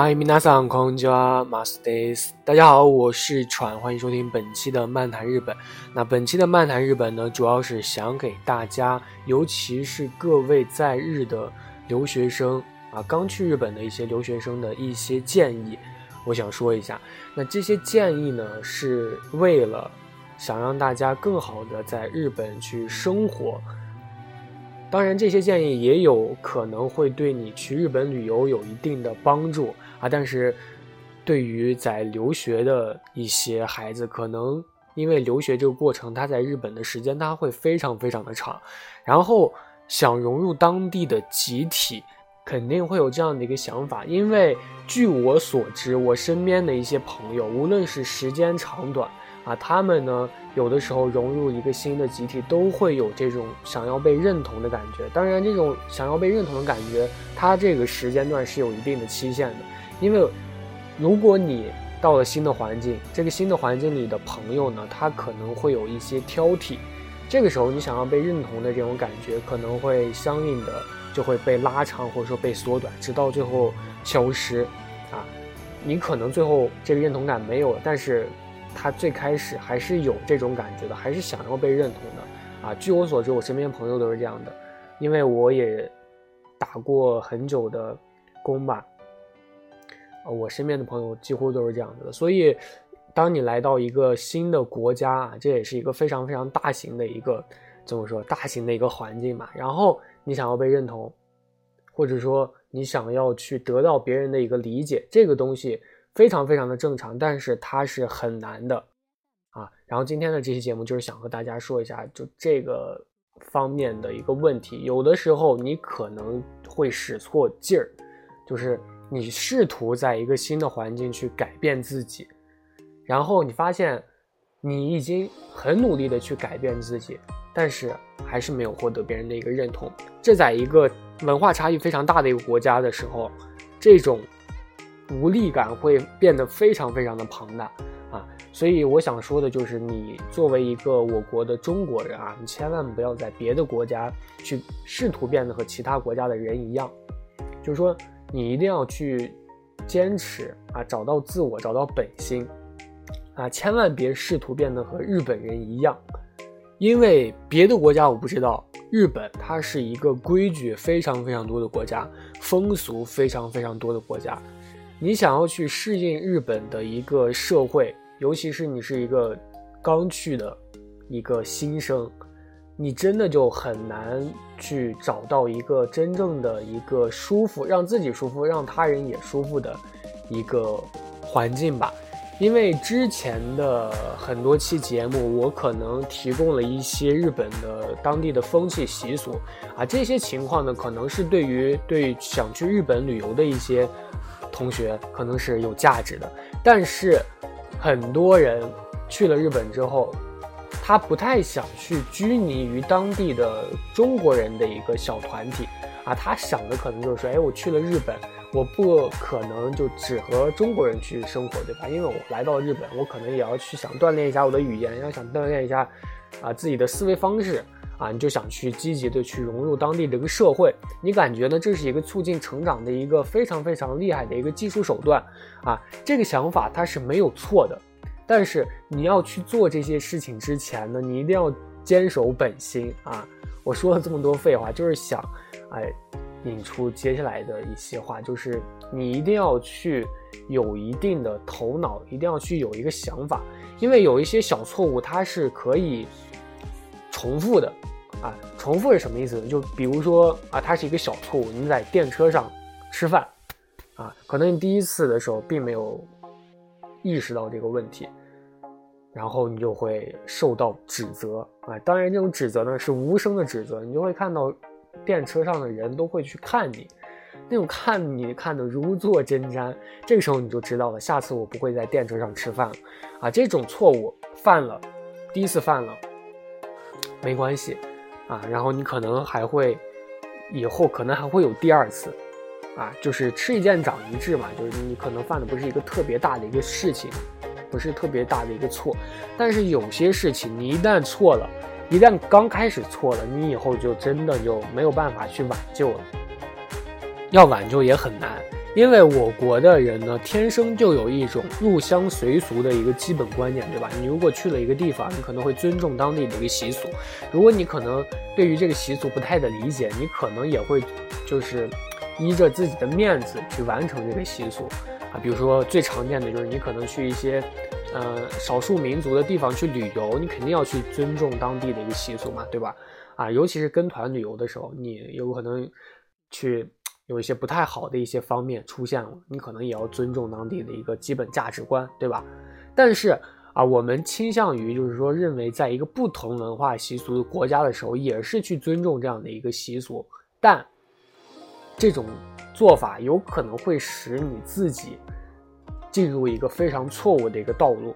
嗨，皆さんこんにちは、マスです。大家好，我是船，欢迎收听本期的漫谈日本。那本期的漫谈日本呢，主要是想给大家，尤其是各位在日的留学生啊，刚去日本的一些留学生的一些建议，我想说一下。那这些建议呢，是为了想让大家更好的在日本去生活。当然，这些建议也有可能会对你去日本旅游有一定的帮助 啊。但是，对于在留学的一些孩子，可能因为留学这个过程，他在日本的时间他会非常非常的长，然后想融入当地的集体，肯定会有这样的一个想法。因为据我所知，我身边的一些朋友，无论是时间长短。啊，他们呢，有的时候融入一个新的集体，都会有这种想要被认同的感觉。当然，这种想要被认同的感觉，它这个时间段是有一定的期限的。因为，如果你到了新的环境，这个新的环境里的朋友呢，他可能会有一些挑剔，这个时候你想要被认同的这种感觉，可能会相应的就会被拉长，或者说被缩短，直到最后消失。啊，你可能最后这个认同感没有了，但是。他最开始还是有这种感觉的，还是想要被认同的啊。据我所知，我身边朋友都是这样的，因为我也打过很久的工吧，我身边的朋友几乎都是这样子的。所以，当你来到一个新的国家啊，这也是一个非常非常大型的一个怎么说，大型的一个环境嘛。然后你想要被认同，或者说你想要去得到别人的一个理解，这个东西。非常非常的正常，但是它是很难的，啊，然后今天的这期节目就是想和大家说一下，就这个方面的一个问题，有的时候你可能会使错劲儿，就是你试图在一个新的环境去改变自己，然后你发现你已经很努力的去改变自己，但是还是没有获得别人的一个认同，这在一个文化差异非常大的一个国家的时候，这种。无力感会变得非常非常的庞大啊，所以我想说的就是，你作为一个我国的中国人啊，你千万不要在别的国家去试图变得和其他国家的人一样，就是说你一定要去坚持啊，找到自我，找到本心啊，千万别试图变得和日本人一样，因为别的国家我不知道，日本它是一个规矩非常非常多的国家，风俗非常非常多的国家。你想要去适应日本的一个社会，尤其是你是一个刚去的一个新生，你真的就很难去找到一个真正的一个舒服，让自己舒服，让他人也舒服的一个环境吧。因为之前的很多期节目，我可能提供了一些日本的当地的风气习俗啊，这些情况呢，可能是对于对想去日本旅游的一些。同学可能是有价值的，但是很多人去了日本之后，他不太想去拘泥于当地的中国人的一个小团体啊，他想的可能就是说，哎，我去了日本，我不可能就只和中国人去生活，对吧？因为我来到日本，我可能也要去想锻炼一下我的语言，要想锻炼一下啊自己的思维方式。啊，你就想去积极的去融入当地的一个社会，你感觉呢？这是一个促进成长的一个非常非常厉害的一个技术手段啊！这个想法它是没有错的，但是你要去做这些事情之前呢，你一定要坚守本心啊！我说了这么多废话，就是想，哎，引出接下来的一些话，就是你一定要去有一定的头脑，一定要去有一个想法，因为有一些小错误它是可以重复的。啊，重复是什么意思呢？就比如说啊，它是一个小错误，你在电车上吃饭，啊，可能你第一次的时候并没有意识到这个问题，然后你就会受到指责啊。当然，这种指责呢是无声的指责，你就会看到电车上的人都会去看你，那种看你看的如坐针毡，这个时候你就知道了，下次我不会在电车上吃饭了啊！这种错误犯了，第一次犯了没关系啊，然后你可能还会以后可能还会有第二次啊，就是吃一堑长一智嘛，就是你可能犯的不是一个特别大的一个事情，不是特别大的一个错，但是有些事情你一旦错了。一旦刚开始错了，你以后就真的就没有办法去挽救了。要挽救也很难，因为我国的人呢，天生就有一种入乡随俗的一个基本观念，对吧？你如果去了一个地方，你可能会尊重当地的一个习俗。如果你可能对于这个习俗不太的理解，你可能也会就是依着自己的面子去完成这个习俗啊。比如说最常见的就是你可能去一些。呃，少数民族的地方去旅游，你肯定要去尊重当地的一个习俗嘛，对吧？啊，尤其是跟团旅游的时候，你有可能去有一些不太好的一些方面出现了，你可能也要尊重当地的一个基本价值观，对吧？但是啊，我们倾向于就是说，认为在一个不同文化习俗的国家的时候，也是去尊重这样的一个习俗，但这种做法有可能会使你自己。进入一个非常错误的一个道路，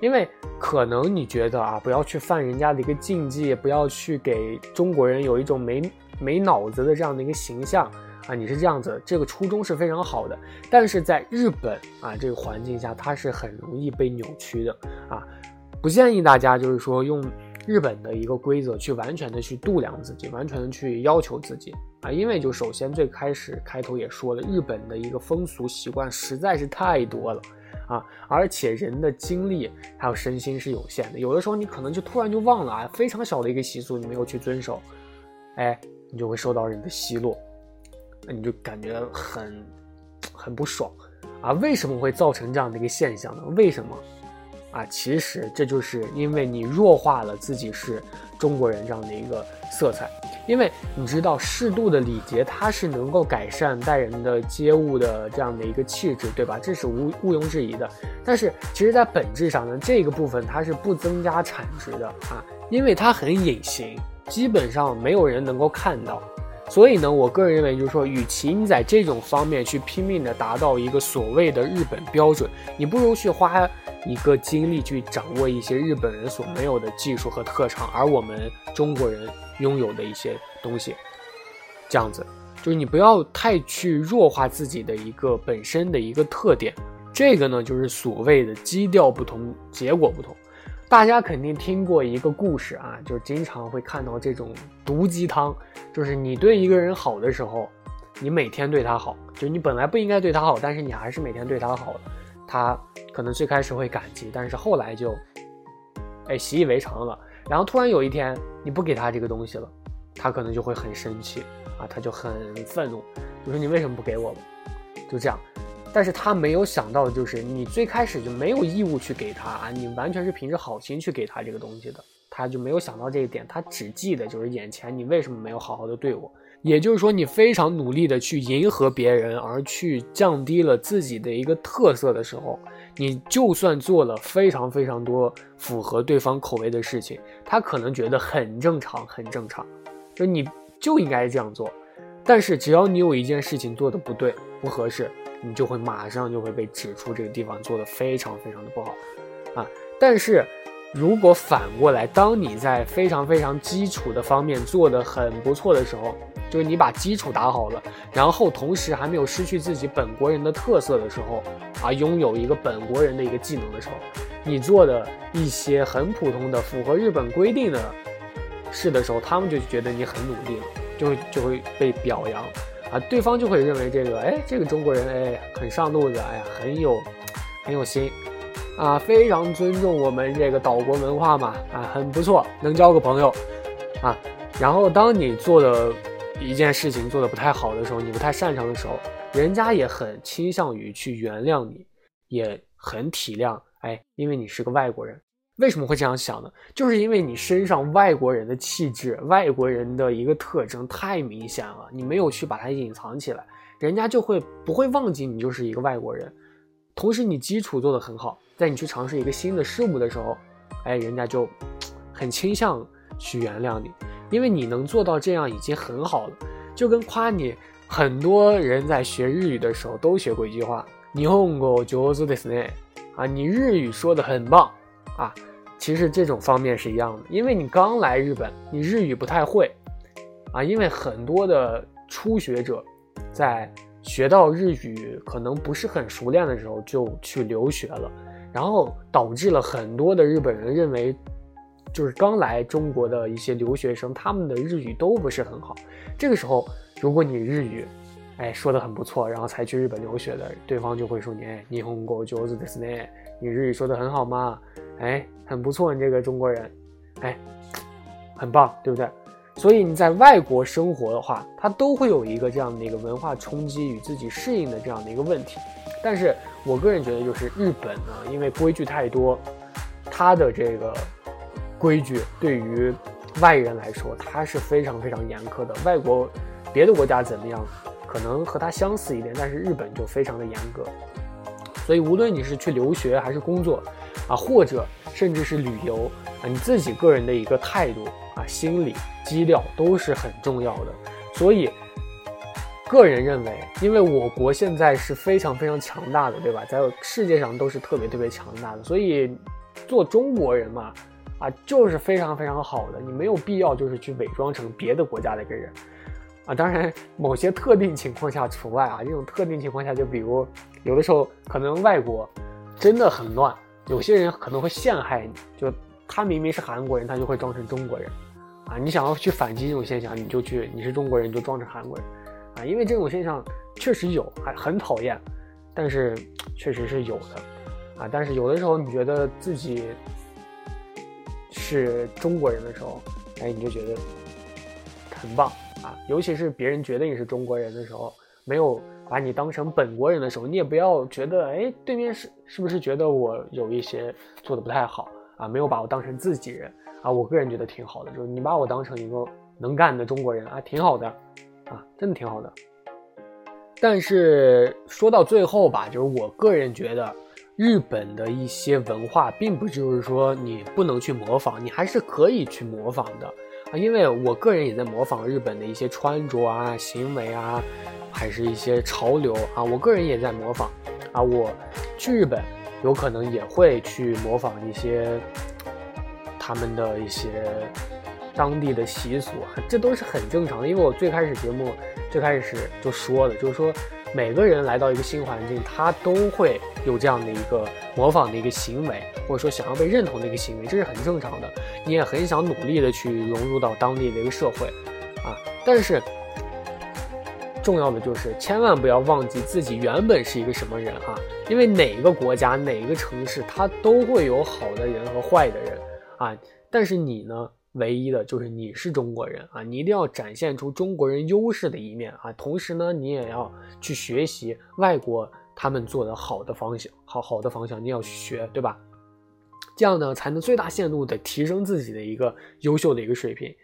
因为可能你觉得啊，不要去犯人家的一个禁忌，不要去给中国人有一种没没脑子的这样的一个形象啊，你是这样子，这个初衷是非常好的。但是在日本啊这个环境下，它是很容易被扭曲的啊，不建议大家就是说用日本的一个规则去完全的去度量自己，完全的去要求自己。啊，因为就首先最开始开头也说了，日本的一个风俗习惯实在是太多了，啊，而且人的精力还有身心是有限的，有的时候你可能就突然就忘了啊，非常小的一个习俗你没有去遵守，哎，你就会受到人的奚落，那你就感觉很很不爽，啊，为什么会造成这样的一个现象呢？为什么？啊，其实这就是因为你弱化了自己是中国人这样的一个色彩，因为你知道适度的礼节它是能够改善待人的接物的这样的一个气质，对吧？这是毋毋庸置疑的。但是其实，在本质上呢，这个部分它是不增加产值的啊，因为它很隐形，基本上没有人能够看到。所以呢，我个人认为，就是说，与其你在这种方面去拼命的达到一个所谓的日本标准，你不如去花一个精力去掌握一些日本人所没有的技术和特长，而我们中国人拥有的一些东西。这样子，就是你不要太去弱化自己的一个本身的一个特点。这个呢，就是所谓的基调不同，结果不同。大家肯定听过一个故事啊，就是经常会看到这种毒鸡汤，就是你对一个人好的时候，你每天对他好，就你本来不应该对他好，但是你还是每天对他好，他可能最开始会感激，但是后来就，哎习以为常了，然后突然有一天你不给他这个东西了，他可能就会很生气啊，他就很愤怒，就说你为什么不给我了？就这样。但是他没有想到的就是，你最开始就没有义务去给他啊，你完全是凭着好心去给他这个东西的，他就没有想到这一点，他只记得就是眼前你为什么没有好好的对我，也就是说你非常努力的去迎合别人，而去降低了自己的一个特色的时候，你就算做了非常非常多符合对方口味的事情，他可能觉得很正常，很正常，就你就应该这样做，但是只要你有一件事情做的不对，不合适。你就会马上就会被指出这个地方做的非常非常的不好，啊！但是如果反过来，当你在非常非常基础的方面做的很不错的时候，就是你把基础打好了，然后同时还没有失去自己本国人的特色的时候，啊，拥有一个本国人的一个技能的时候，你做的一些很普通的符合日本规定的事的时候，他们就觉得你很努力了，就会就会被表扬。啊，对方就会认为这个，哎，这个中国人，哎，很上路子，哎呀，很有，很有心，啊，非常尊重我们这个岛国文化嘛，啊，很不错，能交个朋友，啊，然后当你做的一件事情做的不太好的时候，你不太擅长的时候，人家也很倾向于去原谅你，也很体谅，哎，因为你是个外国人。为什么会这样想呢？就是因为你身上外国人的气质、外国人的一个特征太明显了，你没有去把它隐藏起来，人家就会不会忘记你就是一个外国人。同时，你基础做得很好，在你去尝试一个新的事物的时候，哎，人家就 很倾向去原谅你，因为你能做到这样已经很好了。就跟夸你 很多人在学日语的时候都学过一句话：“日本語上手ですね。”啊，你日语说的很棒啊。其实这种方面是一样的，因为你刚来日本，你日语不太会啊。因为很多的初学者在学到日语可能不是很熟练的时候就去留学了，然后导致了很多的日本人认为， 就是刚来中国的一些留学生，他们的日语都不是很好。这个时候，如果你日语，哎，说的很不错，然后才去日本留学的，对方就会说你，哎，日本語上手ですね，你日语说的很好吗？哎，很不错，你这个中国人，哎，很棒，对不对？所以你在外国生活的话，他都会有一个这样的一个文化冲击与自己适应的这样的一个问题。但是我个人觉得，就是日本呢，因为规矩太多，它的这个 规矩对于外人来说，它是非常非常严苛的。外国别的国家怎么样？可能和它相似一点，但是日本就非常的严格，所以无论你是去留学还是工作，啊，或者甚至是旅游啊，你自己个人的一个态度啊、心理基调都是很重要的。所以，个人认为，因为我国现在是非常非常强大的，对吧？在世界上都是特别特别强大的，所以做中国人嘛，啊，就是非常非常好的，你没有必要就是去伪装成别的国家的一个人。啊，当然，某些特定情况下除外啊。这种特定情况下，就比如有的时候可能外国真的很乱，有些人可能会陷害你，就他明明是韩国人，他就会装成中国人啊。你想要去反击这种现象，你就去，你是中国人你就装成韩国人啊。因为这种现象确实有，还很讨厌，但是确实是有的啊。但是有的时候你觉得自己是中国人的时候，哎，你就觉得很棒。啊，尤其是别人觉得你是中国人的时候，没有把你当成本国人的时候，你也不要觉得，哎，对面是是不是觉得我有一些做的不太好啊？没有把我当成自己人啊？我个人觉得挺好的，就是你把我当成一个能干的中国人啊，挺好的，啊，真的挺好的。但是说到最后吧，就是我个人觉得，日本的一些文化，并不就是说你不能去模仿，你还是可以去模仿的。啊，因为我个人也在模仿日本的一些穿着啊、行为啊，还是一些潮流啊，我个人也在模仿。啊，我去日本，有可能也会去模仿一些他们的一些当地的习俗啊，这都是很正常的。因为我最开始节目最开始就说了，就是说。每个人来到一个新环境，他都会有这样的一个模仿的一个行为，或者说想要被认同的一个行为，这是很正常的。你也很想努力的去融入到当地的一个社会，啊，但是重要的就是千万不要忘记自己原本是一个什么人啊，因为哪个国家、哪个城市，它都会有好的人和坏的人啊，但是你呢？唯一的就是你是中国人啊，你一定要展现出中国人优势的一面啊。同时呢，你也要去学习外国他们做的好的方向，好好的方向你要去学，对吧？这样呢，才能最大限度的提升自己的一个优秀的一个水平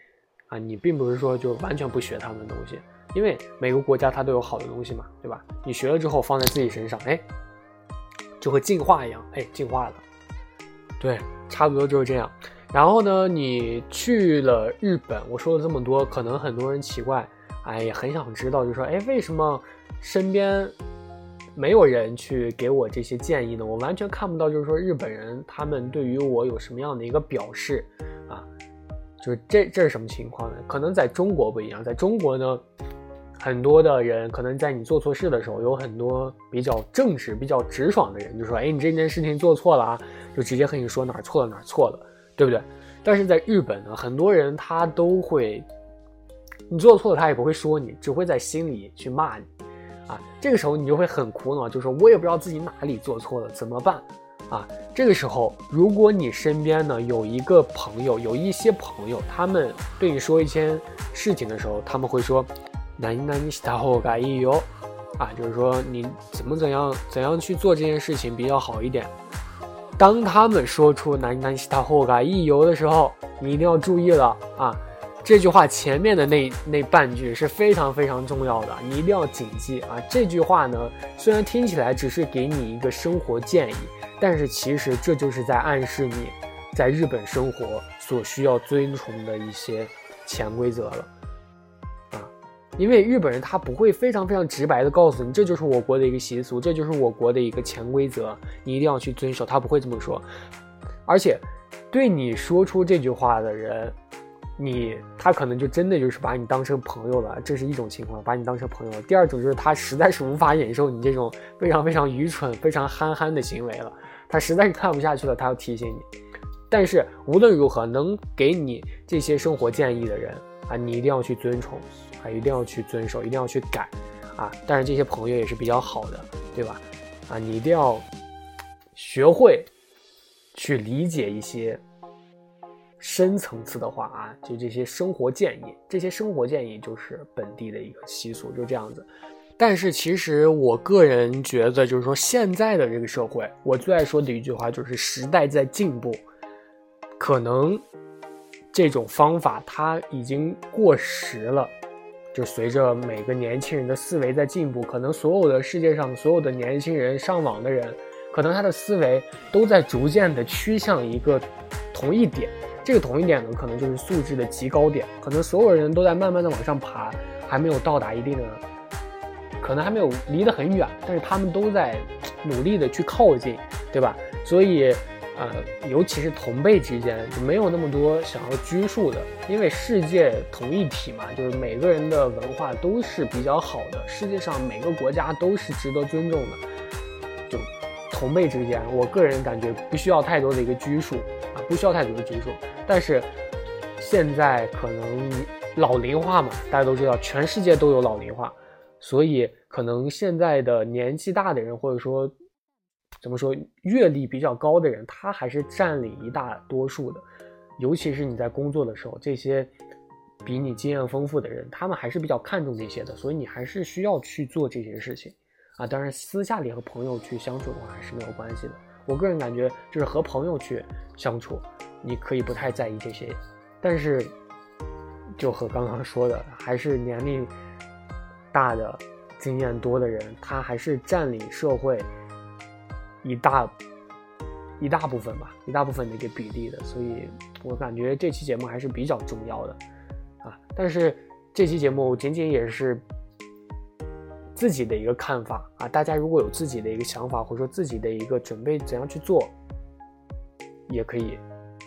啊。你并不是说就完全不学他们的东西，因为每个国家它都有好的东西嘛，对吧？你学了之后放在自己身上，哎，就和进化一样，哎，进化了。对，差不多就是这样。然后呢，你去了日本，我说了这么多，可能很多人奇怪，哎，也很想知道，就说，哎，为什么身边没有人去给我这些建议呢？我完全看不到，就是说日本人他们对于我有什么样的一个表示啊？就是这这是什么情况呢？可能在中国不一样，在中国呢，很多的人可能在你做错事的时候，有很多比较正直、比较直爽的人，就说，哎，你这件事情做错了啊，就直接和你说哪儿错了哪儿错了。对不对？但是在日本呢，很多人他都会，你做错了，他也不会说你，只会在心里去骂你，啊，这个时候你就会很苦恼，就说我也不知道自己哪里做错了，怎么办？啊，这个时候，如果你身边呢有一个朋友，有一些朋友，他们对你说一些事情的时候，他们会说，那那你した方がいいよ，啊，就是说你怎么怎样怎样去做这件事情比较好一点。 当他们说出“南南西塔后嘎一游”的时候，你一定要注意了啊！这句话前面的那那半句是非常非常重要的，你一定要谨记啊！这句话呢，虽然听起来只是给你一个生活建议，但是其实这就是在暗示你在日本生活所需要遵从的一些潜规则了！因为日本人他不会非常非常直白的告诉你，这就是我国的一个习俗，这就是我国的一个潜规则，你一定要去遵守。他不会这么说，而且对你说出这句话的人，你他可能就真的就是把你当成朋友了，这是一种情况，把你当成朋友。第二种就是他实在是无法忍受你这种非常非常愚蠢、非常憨憨的行为了，他实在是看不下去了，他要提醒你。但是无论如何，能给你这些生活建议的人啊，你一定要去遵从。啊，一定要去遵守，一定要去改，啊！但是这些朋友也是比较好的，对吧？啊，你一定要学会去理解一些深层次的话啊，就这些生活建议，这些生活建议就是本地的一个习俗，就这样子。但是其实我个人觉得，就是说现在的这个社会，我最爱说的一句话就是时代在进步，可能这种方法它已经过时了。就随着每个年轻人的思维在进步，可能所有的世界上所有的年轻人上网的人，可能他的思维都在逐渐的趋向一个同一点。这个同一点呢，可能就是素质的极高点。可能所有人都在慢慢的往上爬，还没有到达一定的，可能还没有离得很远，但是他们都在努力的去靠近，对吧？所以。呃，尤其是同辈之间就，没有那么多想要拘束的，因为世界同一体嘛，就是每个人的文化都是比较好的，世界上每个国家都是值得尊重的。就同辈之间，我个人感觉不需要太多的一个拘束啊，不需要太多的拘束。但是现在可能老龄化嘛，大家都知道，全世界都有老龄化，所以可能现在的年纪大的人，或者说。怎么说？阅历比较高的人，他还是占领一大多数的。尤其是你在工作的时候，这些比你经验丰富的人，他们还是比较看重这些的。所以你还是需要去做这些事情啊。当然，私下里和朋友去相处的话，还是没有关系的。我个人感觉，就是和朋友去相处，你可以不太在意这些。但是，就和刚刚说的，还是年龄大的、经验多的人，他还是占领社会。一大一大部分吧，一大部分的一个比例的，所以我感觉这期节目还是比较重要的啊。但是这期节目仅仅也是自己的一个看法啊，大家如果有自己的一个想法，或者说自己的一个准备怎样去做，也可以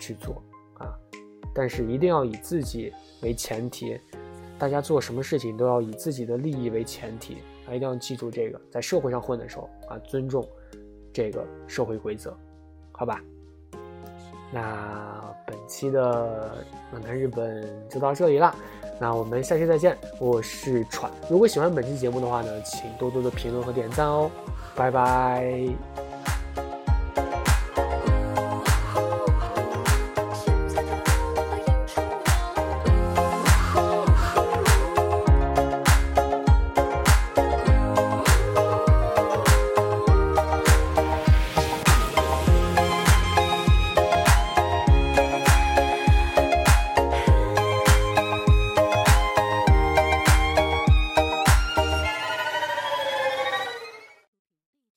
去做啊。但是一定要以自己为前提，大家做什么事情都要以自己的利益为前提啊，一定要记住这个，在社会上混的时候啊，尊重。这个社会规则，好吧，那本期的暖男日本就到这里了，那我们下期再见，我是喘。如果喜欢本期节目的话呢，请多多的评论和点赞哦，拜拜。